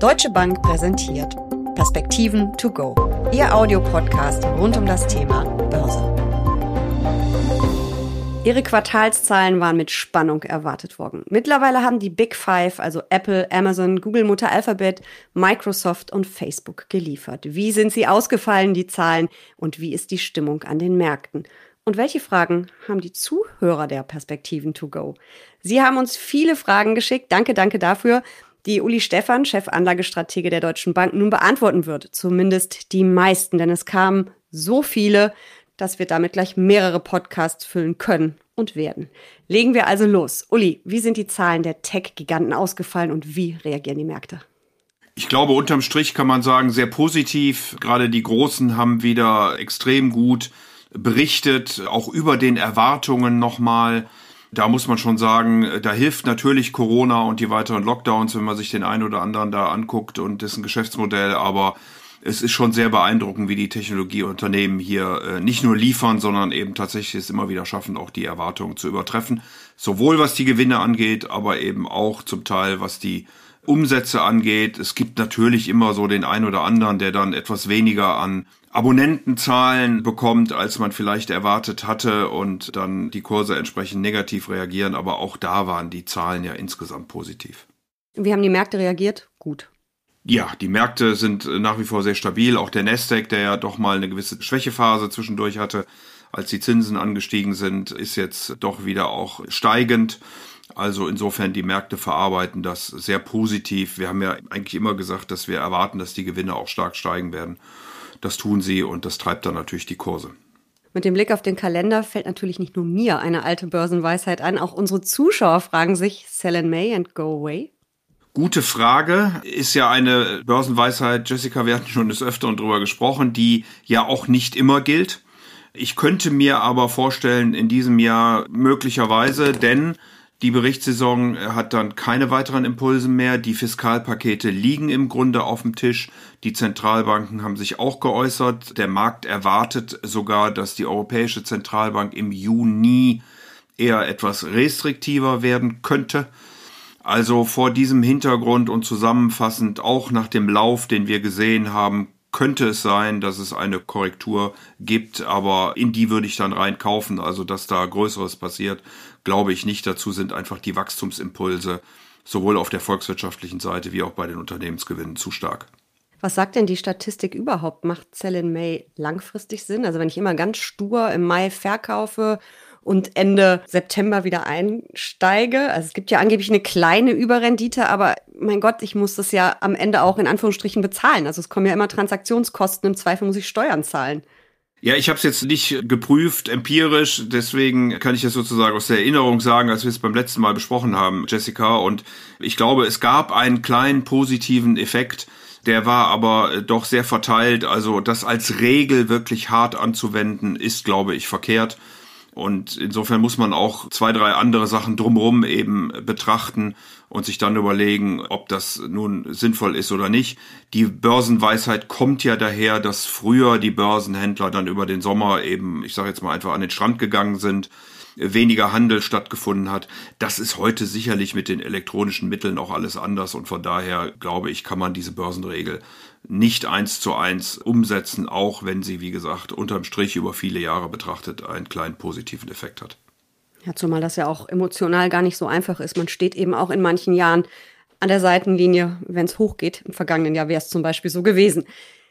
Deutsche Bank präsentiert Perspektiven to go, Ihr Audiopodcast rund um das Thema Börse. Ihre Quartalszahlen waren mit Spannung erwartet worden. Mittlerweile haben die Big Five, also Apple, Amazon, Google Mutter Alphabet, Microsoft und Facebook geliefert. Wie sind sie ausgefallen, die Zahlen, und wie ist die Stimmung an den Märkten? Und welche Fragen haben die Zuhörer der Perspektiven to go? Sie haben uns viele Fragen geschickt. Danke, danke dafür die Uli Stephan, Chefanlagestratege der Deutschen Bank, nun beantworten wird. Zumindest die meisten, denn es kamen so viele, dass wir damit gleich mehrere Podcasts füllen können und werden. Legen wir also los. Uli, wie sind die Zahlen der Tech-Giganten ausgefallen und wie reagieren die Märkte? Ich glaube, unterm Strich kann man sagen, sehr positiv. Gerade die Großen haben wieder extrem gut berichtet, auch über den Erwartungen nochmal. Da muss man schon sagen, da hilft natürlich Corona und die weiteren Lockdowns, wenn man sich den einen oder anderen da anguckt und dessen Geschäftsmodell, aber es ist schon sehr beeindruckend, wie die Technologieunternehmen hier äh, nicht nur liefern, sondern eben tatsächlich es immer wieder schaffen, auch die Erwartungen zu übertreffen. Sowohl was die Gewinne angeht, aber eben auch zum Teil was die Umsätze angeht. Es gibt natürlich immer so den einen oder anderen, der dann etwas weniger an Abonnentenzahlen bekommt, als man vielleicht erwartet hatte und dann die Kurse entsprechend negativ reagieren. Aber auch da waren die Zahlen ja insgesamt positiv. Wie haben die Märkte reagiert? Gut. Ja, die Märkte sind nach wie vor sehr stabil. Auch der Nasdaq, der ja doch mal eine gewisse Schwächephase zwischendurch hatte, als die Zinsen angestiegen sind, ist jetzt doch wieder auch steigend. Also insofern die Märkte verarbeiten das sehr positiv. Wir haben ja eigentlich immer gesagt, dass wir erwarten, dass die Gewinne auch stark steigen werden. Das tun sie und das treibt dann natürlich die Kurse. Mit dem Blick auf den Kalender fällt natürlich nicht nur mir eine alte Börsenweisheit an, auch unsere Zuschauer fragen sich, sell in May and go away? Gute Frage. Ist ja eine Börsenweisheit, Jessica, wir hatten schon des Öfteren drüber gesprochen, die ja auch nicht immer gilt. Ich könnte mir aber vorstellen, in diesem Jahr möglicherweise, denn die Berichtssaison hat dann keine weiteren Impulse mehr. Die Fiskalpakete liegen im Grunde auf dem Tisch. Die Zentralbanken haben sich auch geäußert. Der Markt erwartet sogar, dass die Europäische Zentralbank im Juni eher etwas restriktiver werden könnte. Also vor diesem Hintergrund und zusammenfassend auch nach dem Lauf, den wir gesehen haben, könnte es sein, dass es eine Korrektur gibt, aber in die würde ich dann reinkaufen, also dass da Größeres passiert, glaube ich nicht. Dazu sind einfach die Wachstumsimpulse sowohl auf der volkswirtschaftlichen Seite wie auch bei den Unternehmensgewinnen zu stark. Was sagt denn die Statistik überhaupt? Macht Sell in May langfristig Sinn? Also wenn ich immer ganz stur im Mai verkaufe und Ende September wieder einsteige. Also es gibt ja angeblich eine kleine Überrendite, aber mein Gott, ich muss das ja am Ende auch in Anführungsstrichen bezahlen. Also es kommen ja immer Transaktionskosten, im Zweifel muss ich Steuern zahlen. Ja, ich habe es jetzt nicht geprüft, empirisch, deswegen kann ich das sozusagen aus der Erinnerung sagen, als wir es beim letzten Mal besprochen haben, Jessica. Und ich glaube, es gab einen kleinen positiven Effekt, der war aber doch sehr verteilt. Also das als Regel wirklich hart anzuwenden, ist, glaube ich, verkehrt. Und insofern muss man auch zwei, drei andere Sachen drumherum eben betrachten und sich dann überlegen, ob das nun sinnvoll ist oder nicht. Die Börsenweisheit kommt ja daher, dass früher die Börsenhändler dann über den Sommer eben, ich sage jetzt mal einfach an den Strand gegangen sind weniger Handel stattgefunden hat. Das ist heute sicherlich mit den elektronischen Mitteln auch alles anders und von daher glaube ich, kann man diese Börsenregel nicht eins zu eins umsetzen, auch wenn sie, wie gesagt, unterm Strich über viele Jahre betrachtet einen kleinen positiven Effekt hat. Ja, zumal das ja auch emotional gar nicht so einfach ist. Man steht eben auch in manchen Jahren an der Seitenlinie, wenn es hochgeht. Im vergangenen Jahr wäre es zum Beispiel so gewesen.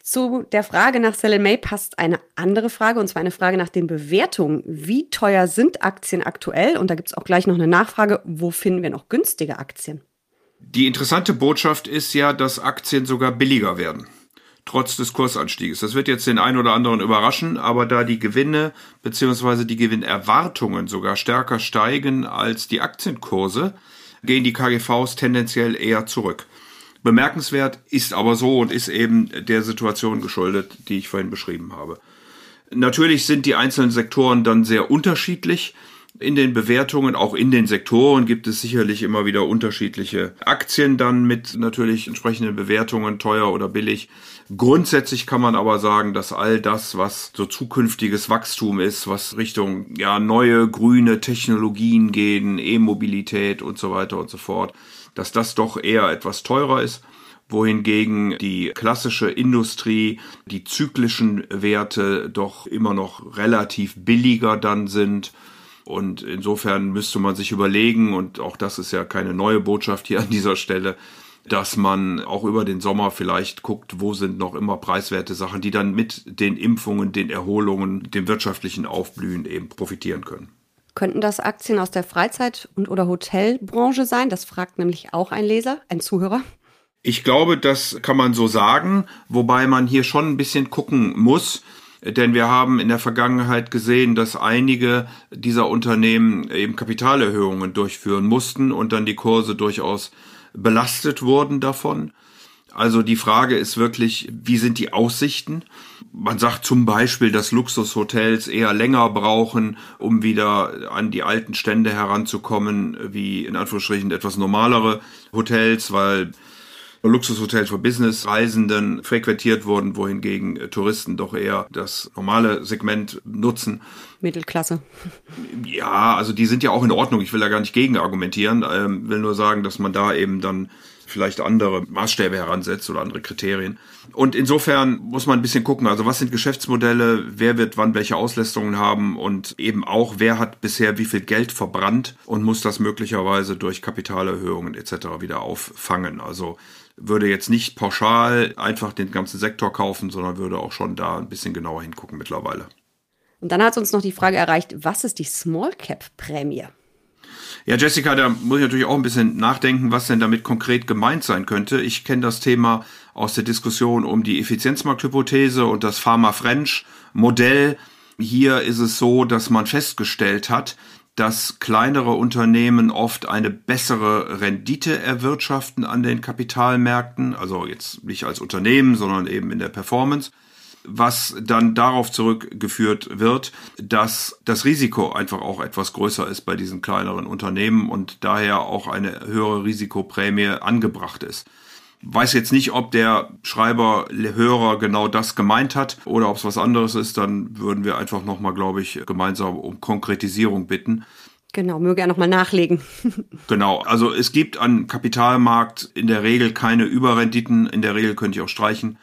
Zu der Frage nach Sell May passt eine andere Frage, und zwar eine Frage nach den Bewertungen. Wie teuer sind Aktien aktuell? Und da gibt es auch gleich noch eine Nachfrage, wo finden wir noch günstige Aktien? Die interessante Botschaft ist ja, dass Aktien sogar billiger werden, trotz des Kursanstieges. Das wird jetzt den einen oder anderen überraschen, aber da die Gewinne bzw. die Gewinnerwartungen sogar stärker steigen als die Aktienkurse, gehen die KGVs tendenziell eher zurück. Bemerkenswert ist aber so und ist eben der Situation geschuldet, die ich vorhin beschrieben habe. Natürlich sind die einzelnen Sektoren dann sehr unterschiedlich. In den Bewertungen, auch in den Sektoren gibt es sicherlich immer wieder unterschiedliche Aktien dann mit natürlich entsprechenden Bewertungen, teuer oder billig. Grundsätzlich kann man aber sagen, dass all das, was so zukünftiges Wachstum ist, was Richtung ja neue grüne Technologien gehen, E-Mobilität und so weiter und so fort, dass das doch eher etwas teurer ist. wohingegen die klassische Industrie, die zyklischen Werte doch immer noch relativ billiger dann sind. Und insofern müsste man sich überlegen, und auch das ist ja keine neue Botschaft hier an dieser Stelle, dass man auch über den Sommer vielleicht guckt, wo sind noch immer preiswerte Sachen, die dann mit den Impfungen, den Erholungen, dem wirtschaftlichen Aufblühen eben profitieren können. Könnten das Aktien aus der Freizeit- und oder Hotelbranche sein? Das fragt nämlich auch ein Leser, ein Zuhörer. Ich glaube, das kann man so sagen, wobei man hier schon ein bisschen gucken muss, denn wir haben in der Vergangenheit gesehen, dass einige dieser Unternehmen eben Kapitalerhöhungen durchführen mussten und dann die Kurse durchaus belastet wurden davon. Also die Frage ist wirklich, wie sind die Aussichten? Man sagt zum Beispiel, dass Luxushotels eher länger brauchen, um wieder an die alten Stände heranzukommen, wie in Anführungsstrichen etwas normalere Hotels, weil Luxushotels für Businessreisenden frequentiert wurden, wohingegen Touristen doch eher das normale Segment nutzen. Mittelklasse. Ja, also die sind ja auch in Ordnung. Ich will da gar nicht gegen argumentieren. Ähm, will nur sagen, dass man da eben dann vielleicht andere Maßstäbe heransetzt oder andere Kriterien. Und insofern muss man ein bisschen gucken, also was sind Geschäftsmodelle, wer wird wann welche Auslästungen haben und eben auch, wer hat bisher wie viel Geld verbrannt und muss das möglicherweise durch Kapitalerhöhungen etc. wieder auffangen. Also würde jetzt nicht pauschal einfach den ganzen Sektor kaufen, sondern würde auch schon da ein bisschen genauer hingucken mittlerweile. Und dann hat uns noch die Frage erreicht, was ist die Small Cap Prämie? Ja, Jessica, da muss ich natürlich auch ein bisschen nachdenken, was denn damit konkret gemeint sein könnte. Ich kenne das Thema aus der Diskussion um die Effizienzmarkthypothese und das Pharma French Modell. Hier ist es so, dass man festgestellt hat, dass kleinere Unternehmen oft eine bessere Rendite erwirtschaften an den Kapitalmärkten, also jetzt nicht als Unternehmen, sondern eben in der Performance, was dann darauf zurückgeführt wird, dass das Risiko einfach auch etwas größer ist bei diesen kleineren Unternehmen und daher auch eine höhere Risikoprämie angebracht ist. Weiß jetzt nicht, ob der Schreiber, Hörer genau das gemeint hat oder ob es was anderes ist, dann würden wir einfach nochmal, glaube ich, gemeinsam um Konkretisierung bitten. Genau, möge er nochmal nachlegen. genau, also es gibt an Kapitalmarkt in der Regel keine Überrenditen, in der Regel könnte ich auch streichen.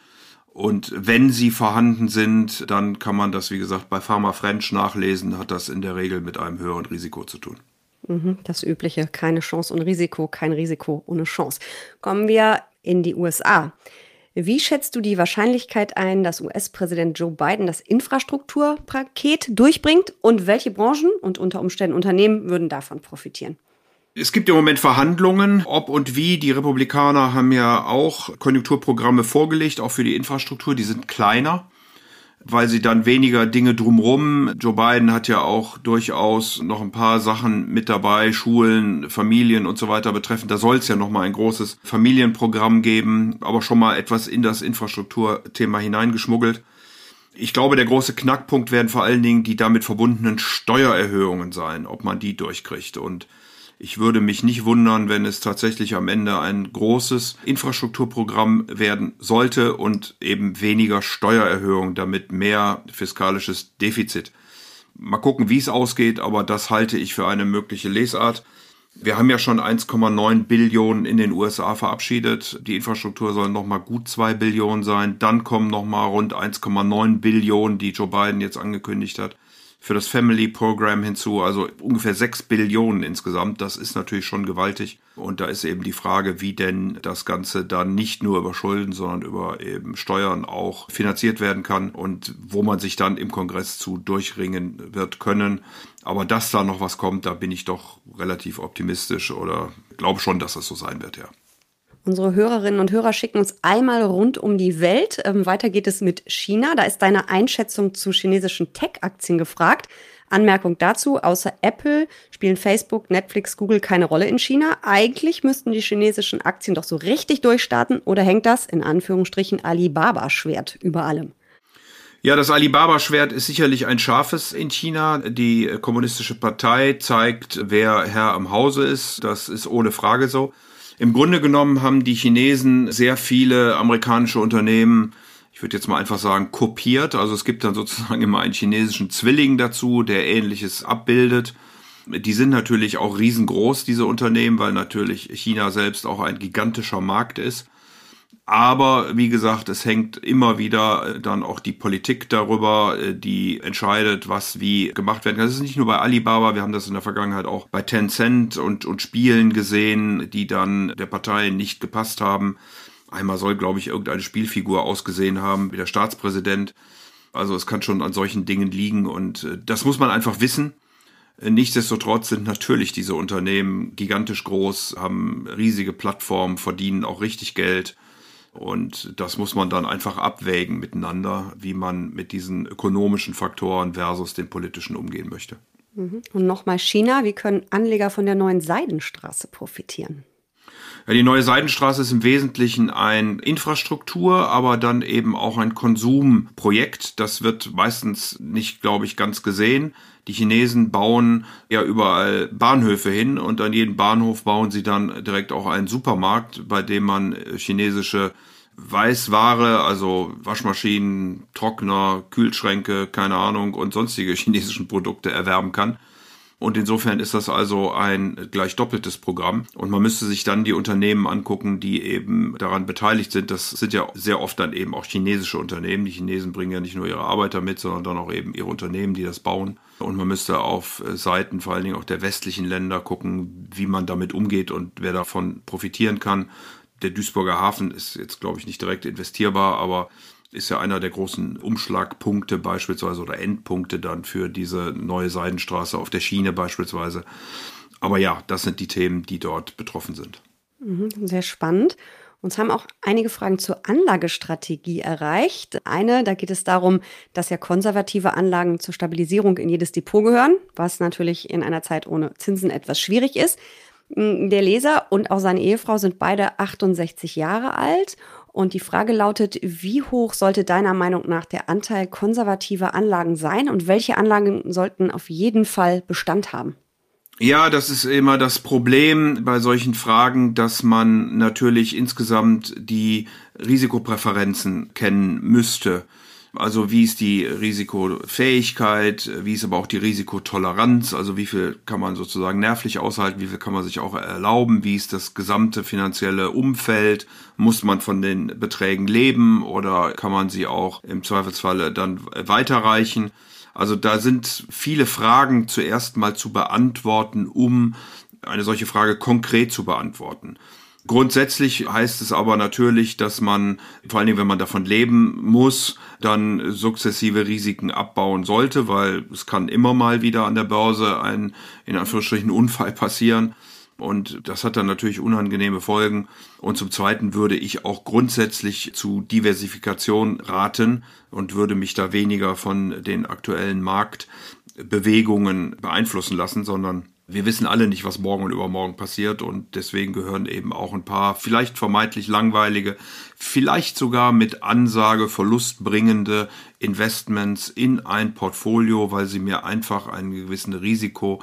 Und wenn sie vorhanden sind, dann kann man das, wie gesagt, bei Pharma French nachlesen, hat das in der Regel mit einem höheren Risiko zu tun. Mhm, das übliche, keine Chance ohne Risiko, kein Risiko ohne Chance. Kommen wir in die USA. Wie schätzt du die Wahrscheinlichkeit ein, dass US-Präsident Joe Biden das Infrastrukturpaket durchbringt und welche Branchen und unter Umständen Unternehmen würden davon profitieren? Es gibt im Moment Verhandlungen, ob und wie. Die Republikaner haben ja auch Konjunkturprogramme vorgelegt, auch für die Infrastruktur. Die sind kleiner weil sie dann weniger Dinge drumrum. Joe Biden hat ja auch durchaus noch ein paar Sachen mit dabei, Schulen, Familien und so weiter betreffend. Da soll es ja noch mal ein großes Familienprogramm geben, aber schon mal etwas in das Infrastrukturthema hineingeschmuggelt. Ich glaube, der große Knackpunkt werden vor allen Dingen die damit verbundenen Steuererhöhungen sein, ob man die durchkriegt. Und ich würde mich nicht wundern, wenn es tatsächlich am Ende ein großes Infrastrukturprogramm werden sollte und eben weniger Steuererhöhung, damit mehr fiskalisches Defizit. Mal gucken, wie es ausgeht, aber das halte ich für eine mögliche Lesart. Wir haben ja schon 1,9 Billionen in den USA verabschiedet. Die Infrastruktur soll nochmal gut 2 Billionen sein. Dann kommen nochmal rund 1,9 Billionen, die Joe Biden jetzt angekündigt hat für das Family Program hinzu, also ungefähr sechs Billionen insgesamt. Das ist natürlich schon gewaltig. Und da ist eben die Frage, wie denn das Ganze dann nicht nur über Schulden, sondern über eben Steuern auch finanziert werden kann und wo man sich dann im Kongress zu durchringen wird können. Aber dass da noch was kommt, da bin ich doch relativ optimistisch oder glaube schon, dass das so sein wird, ja. Unsere Hörerinnen und Hörer schicken uns einmal rund um die Welt. Ähm, weiter geht es mit China. Da ist deine Einschätzung zu chinesischen Tech-Aktien gefragt. Anmerkung dazu, außer Apple spielen Facebook, Netflix, Google keine Rolle in China. Eigentlich müssten die chinesischen Aktien doch so richtig durchstarten oder hängt das in Anführungsstrichen Alibaba-Schwert über allem? Ja, das Alibaba-Schwert ist sicherlich ein scharfes in China. Die kommunistische Partei zeigt, wer Herr am Hause ist. Das ist ohne Frage so. Im Grunde genommen haben die Chinesen sehr viele amerikanische Unternehmen, ich würde jetzt mal einfach sagen, kopiert. Also es gibt dann sozusagen immer einen chinesischen Zwilling dazu, der ähnliches abbildet. Die sind natürlich auch riesengroß, diese Unternehmen, weil natürlich China selbst auch ein gigantischer Markt ist. Aber wie gesagt, es hängt immer wieder dann auch die Politik darüber, die entscheidet, was wie gemacht werden kann. Das ist nicht nur bei Alibaba, wir haben das in der Vergangenheit auch bei Tencent und, und Spielen gesehen, die dann der Partei nicht gepasst haben. Einmal soll, glaube ich, irgendeine Spielfigur ausgesehen haben, wie der Staatspräsident. Also es kann schon an solchen Dingen liegen und äh, das muss man einfach wissen. Äh, nichtsdestotrotz sind natürlich diese Unternehmen gigantisch groß, haben riesige Plattformen, verdienen auch richtig Geld. Und das muss man dann einfach abwägen miteinander, wie man mit diesen ökonomischen Faktoren versus den politischen umgehen möchte. Mhm. Und nochmal China, wie können Anleger von der neuen Seidenstraße profitieren? Ja, die neue Seidenstraße ist im Wesentlichen ein Infrastruktur, aber dann eben auch ein Konsumprojekt. Das wird meistens nicht, glaube ich, ganz gesehen. Die Chinesen bauen ja überall Bahnhöfe hin und an jedem Bahnhof bauen sie dann direkt auch einen Supermarkt, bei dem man chinesische Weißware, also Waschmaschinen, Trockner, Kühlschränke, keine Ahnung und sonstige chinesischen Produkte erwerben kann. Und insofern ist das also ein gleich doppeltes Programm. Und man müsste sich dann die Unternehmen angucken, die eben daran beteiligt sind. Das sind ja sehr oft dann eben auch chinesische Unternehmen. Die Chinesen bringen ja nicht nur ihre Arbeiter mit, sondern dann auch eben ihre Unternehmen, die das bauen. Und man müsste auf Seiten vor allen Dingen auch der westlichen Länder gucken, wie man damit umgeht und wer davon profitieren kann. Der Duisburger Hafen ist jetzt, glaube ich, nicht direkt investierbar, aber ist ja einer der großen Umschlagpunkte beispielsweise oder Endpunkte dann für diese neue Seidenstraße auf der Schiene beispielsweise. Aber ja, das sind die Themen, die dort betroffen sind. Mhm, sehr spannend. Uns haben auch einige Fragen zur Anlagestrategie erreicht. Eine, da geht es darum, dass ja konservative Anlagen zur Stabilisierung in jedes Depot gehören, was natürlich in einer Zeit ohne Zinsen etwas schwierig ist. Der Leser und auch seine Ehefrau sind beide 68 Jahre alt und die Frage lautet, wie hoch sollte deiner Meinung nach der Anteil konservativer Anlagen sein und welche Anlagen sollten auf jeden Fall Bestand haben? Ja, das ist immer das Problem bei solchen Fragen, dass man natürlich insgesamt die Risikopräferenzen kennen müsste. Also wie ist die Risikofähigkeit, wie ist aber auch die Risikotoleranz, also wie viel kann man sozusagen nervlich aushalten, wie viel kann man sich auch erlauben, wie ist das gesamte finanzielle Umfeld, muss man von den Beträgen leben oder kann man sie auch im Zweifelsfalle dann weiterreichen. Also da sind viele Fragen zuerst mal zu beantworten, um eine solche Frage konkret zu beantworten. Grundsätzlich heißt es aber natürlich, dass man, vor allen Dingen wenn man davon leben muss, dann sukzessive Risiken abbauen sollte, weil es kann immer mal wieder an der Börse ein, in Anführungsstrichen, Unfall passieren. Und das hat dann natürlich unangenehme Folgen. Und zum Zweiten würde ich auch grundsätzlich zu Diversifikation raten und würde mich da weniger von den aktuellen Marktbewegungen beeinflussen lassen, sondern wir wissen alle nicht, was morgen und übermorgen passiert und deswegen gehören eben auch ein paar vielleicht vermeintlich langweilige, vielleicht sogar mit Ansage verlustbringende Investments in ein Portfolio, weil sie mir einfach einen gewissen Risiko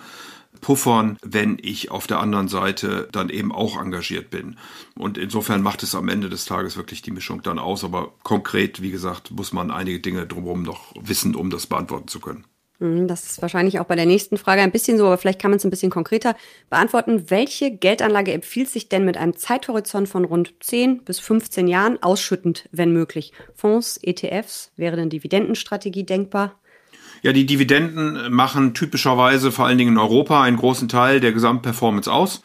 puffern, wenn ich auf der anderen Seite dann eben auch engagiert bin. Und insofern macht es am Ende des Tages wirklich die Mischung dann aus. Aber konkret, wie gesagt, muss man einige Dinge drumherum noch wissen, um das beantworten zu können. Mhm, das ist wahrscheinlich auch bei der nächsten Frage ein bisschen so, aber vielleicht kann man es ein bisschen konkreter beantworten. Welche Geldanlage empfiehlt sich denn mit einem Zeithorizont von rund 10 bis 15 Jahren ausschüttend, wenn möglich? Fonds, ETFs, wäre denn Dividendenstrategie denkbar? Ja, die Dividenden machen typischerweise vor allen Dingen in Europa einen großen Teil der Gesamtperformance aus.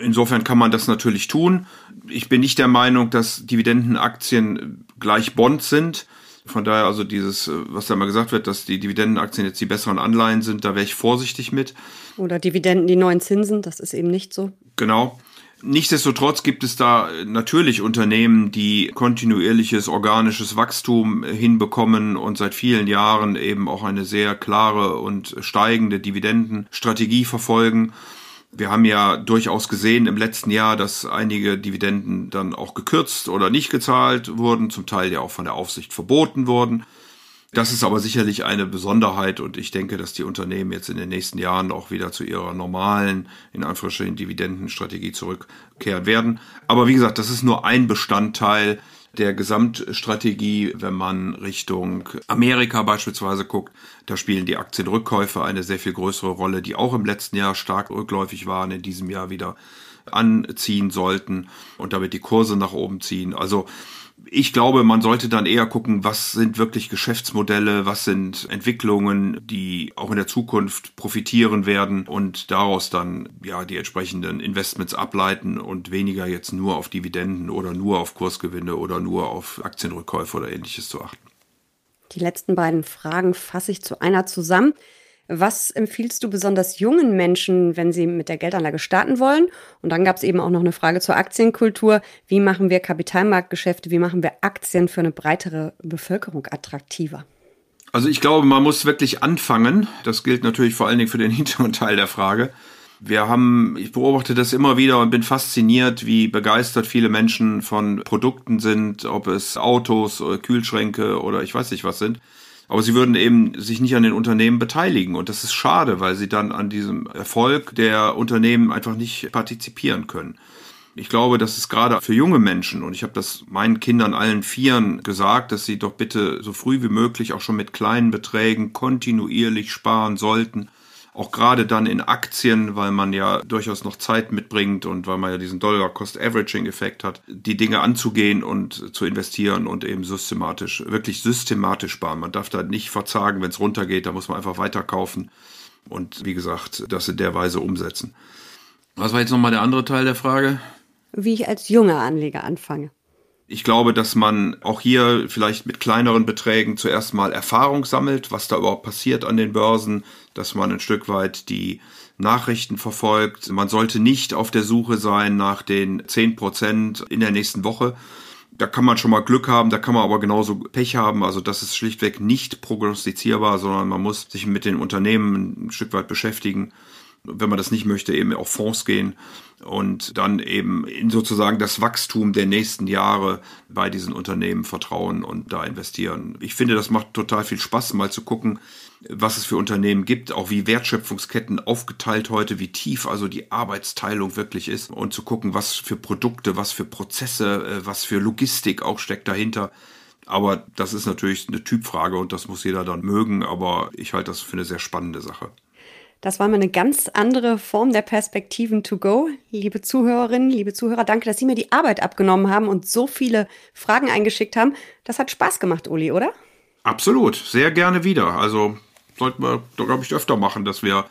Insofern kann man das natürlich tun. Ich bin nicht der Meinung, dass Dividendenaktien gleich Bonds sind. Von daher also dieses, äh, was da mal gesagt wird, dass die Dividendenaktien jetzt die besseren Anleihen sind, da wäre ich vorsichtig mit. Oder Dividenden die neuen Zinsen, das ist eben nicht so. Genau. Nichtsdestotrotz gibt es da natürlich Unternehmen, die kontinuierliches organisches Wachstum hinbekommen und seit vielen Jahren eben auch eine sehr klare und steigende Dividendenstrategie verfolgen. Wir haben ja durchaus gesehen im letzten Jahr, dass einige Dividenden dann auch gekürzt oder nicht gezahlt wurden, zum Teil ja auch von der Aufsicht verboten wurden. Das ist aber sicherlich eine Besonderheit und ich denke, dass die Unternehmen jetzt in den nächsten Jahren auch wieder zu ihrer normalen, in Anführungsstrichen, Dividendenstrategie zurückkehren werden. Aber wie gesagt, das ist nur ein Bestandteil der Gesamtstrategie, wenn man Richtung Amerika beispielsweise guckt, da spielen die Aktienrückkäufe eine sehr viel größere Rolle, die auch im letzten Jahr stark rückläufig waren, in diesem Jahr wieder anziehen sollten und damit die Kurse nach oben ziehen. Also ich glaube, man sollte dann eher gucken, was sind wirklich Geschäftsmodelle, was sind Entwicklungen, die auch in der Zukunft profitieren werden und daraus dann ja die entsprechenden Investments ableiten und weniger jetzt nur auf Dividenden oder nur auf Kursgewinne oder nur auf Aktienrückkäufe oder ähnliches zu achten. Die letzten beiden Fragen fasse ich zu einer zusammen. Was empfiehlst du besonders jungen Menschen, wenn sie mit der Geldanlage starten wollen? Und dann gab es eben auch noch eine Frage zur Aktienkultur. Wie machen wir Kapitalmarktgeschäfte? Wie machen wir Aktien für eine breitere Bevölkerung attraktiver? Also ich glaube, man muss wirklich anfangen. Das gilt natürlich vor allen Dingen für den hinteren Teil der Frage. Wir haben, ich beobachte das immer wieder und bin fasziniert, wie begeistert viele Menschen von Produkten sind, ob es Autos oder Kühlschränke oder ich weiß nicht was sind. Aber sie würden eben sich nicht an den Unternehmen beteiligen. Und das ist schade, weil sie dann an diesem Erfolg der Unternehmen einfach nicht partizipieren können. Ich glaube, das ist gerade für junge Menschen, und ich habe das meinen Kindern allen Vieren gesagt, dass sie doch bitte so früh wie möglich auch schon mit kleinen Beträgen kontinuierlich sparen sollten auch gerade dann in Aktien, weil man ja durchaus noch Zeit mitbringt und weil man ja diesen Dollar-Cost-Averaging-Effekt hat, die Dinge anzugehen und zu investieren und eben systematisch, wirklich systematisch sparen. Man darf da nicht verzagen, wenn es runtergeht, da muss man einfach weiterkaufen und wie gesagt, das in der Weise umsetzen. Was war jetzt nochmal der andere Teil der Frage? Wie ich als junger Anleger anfange. Ich glaube, dass man auch hier vielleicht mit kleineren Beträgen zuerst mal Erfahrung sammelt, was da überhaupt passiert an den Börsen, dass man ein Stück weit die Nachrichten verfolgt. Man sollte nicht auf der Suche sein nach den zehn Prozent in der nächsten Woche. Da kann man schon mal Glück haben, da kann man aber genauso Pech haben. Also das ist schlichtweg nicht prognostizierbar, sondern man muss sich mit den Unternehmen ein Stück weit beschäftigen wenn man das nicht möchte, eben auf Fonds gehen und dann eben in sozusagen das Wachstum der nächsten Jahre bei diesen Unternehmen vertrauen und da investieren. Ich finde, das macht total viel Spaß, mal zu gucken, was es für Unternehmen gibt, auch wie Wertschöpfungsketten aufgeteilt heute, wie tief also die Arbeitsteilung wirklich ist und zu gucken, was für Produkte, was für Prozesse, äh, was für Logistik auch steckt dahinter. Aber das ist natürlich eine Typfrage und das muss jeder dann mögen, aber ich halte das für eine sehr spannende Sache. Das war mal eine ganz andere Form der Perspektiven to go. Liebe Zuhörerinnen, liebe Zuhörer, danke, dass Sie mir die Arbeit abgenommen haben und so viele Fragen eingeschickt haben. Das hat Spaß gemacht, Uli, oder? Absolut, sehr gerne wieder. Also sollten wir, glaube ich, öfter machen, dass wir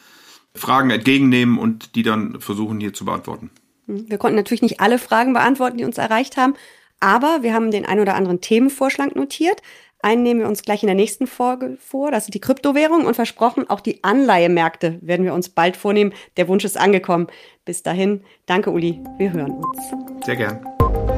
Fragen entgegennehmen und die dann versuchen hier zu beantworten. Hm, wir konnten natürlich nicht alle Fragen beantworten, die uns erreicht haben, aber wir haben den ein oder anderen Themenvorschlag notiert. Einen nehmen wir uns gleich in der nächsten Folge vor. Das sind die Kryptowährungen und versprochen, auch die Anleihemärkte werden wir uns bald vornehmen. Der Wunsch ist angekommen. Bis dahin, danke Uli, wir hören uns. Sehr gern.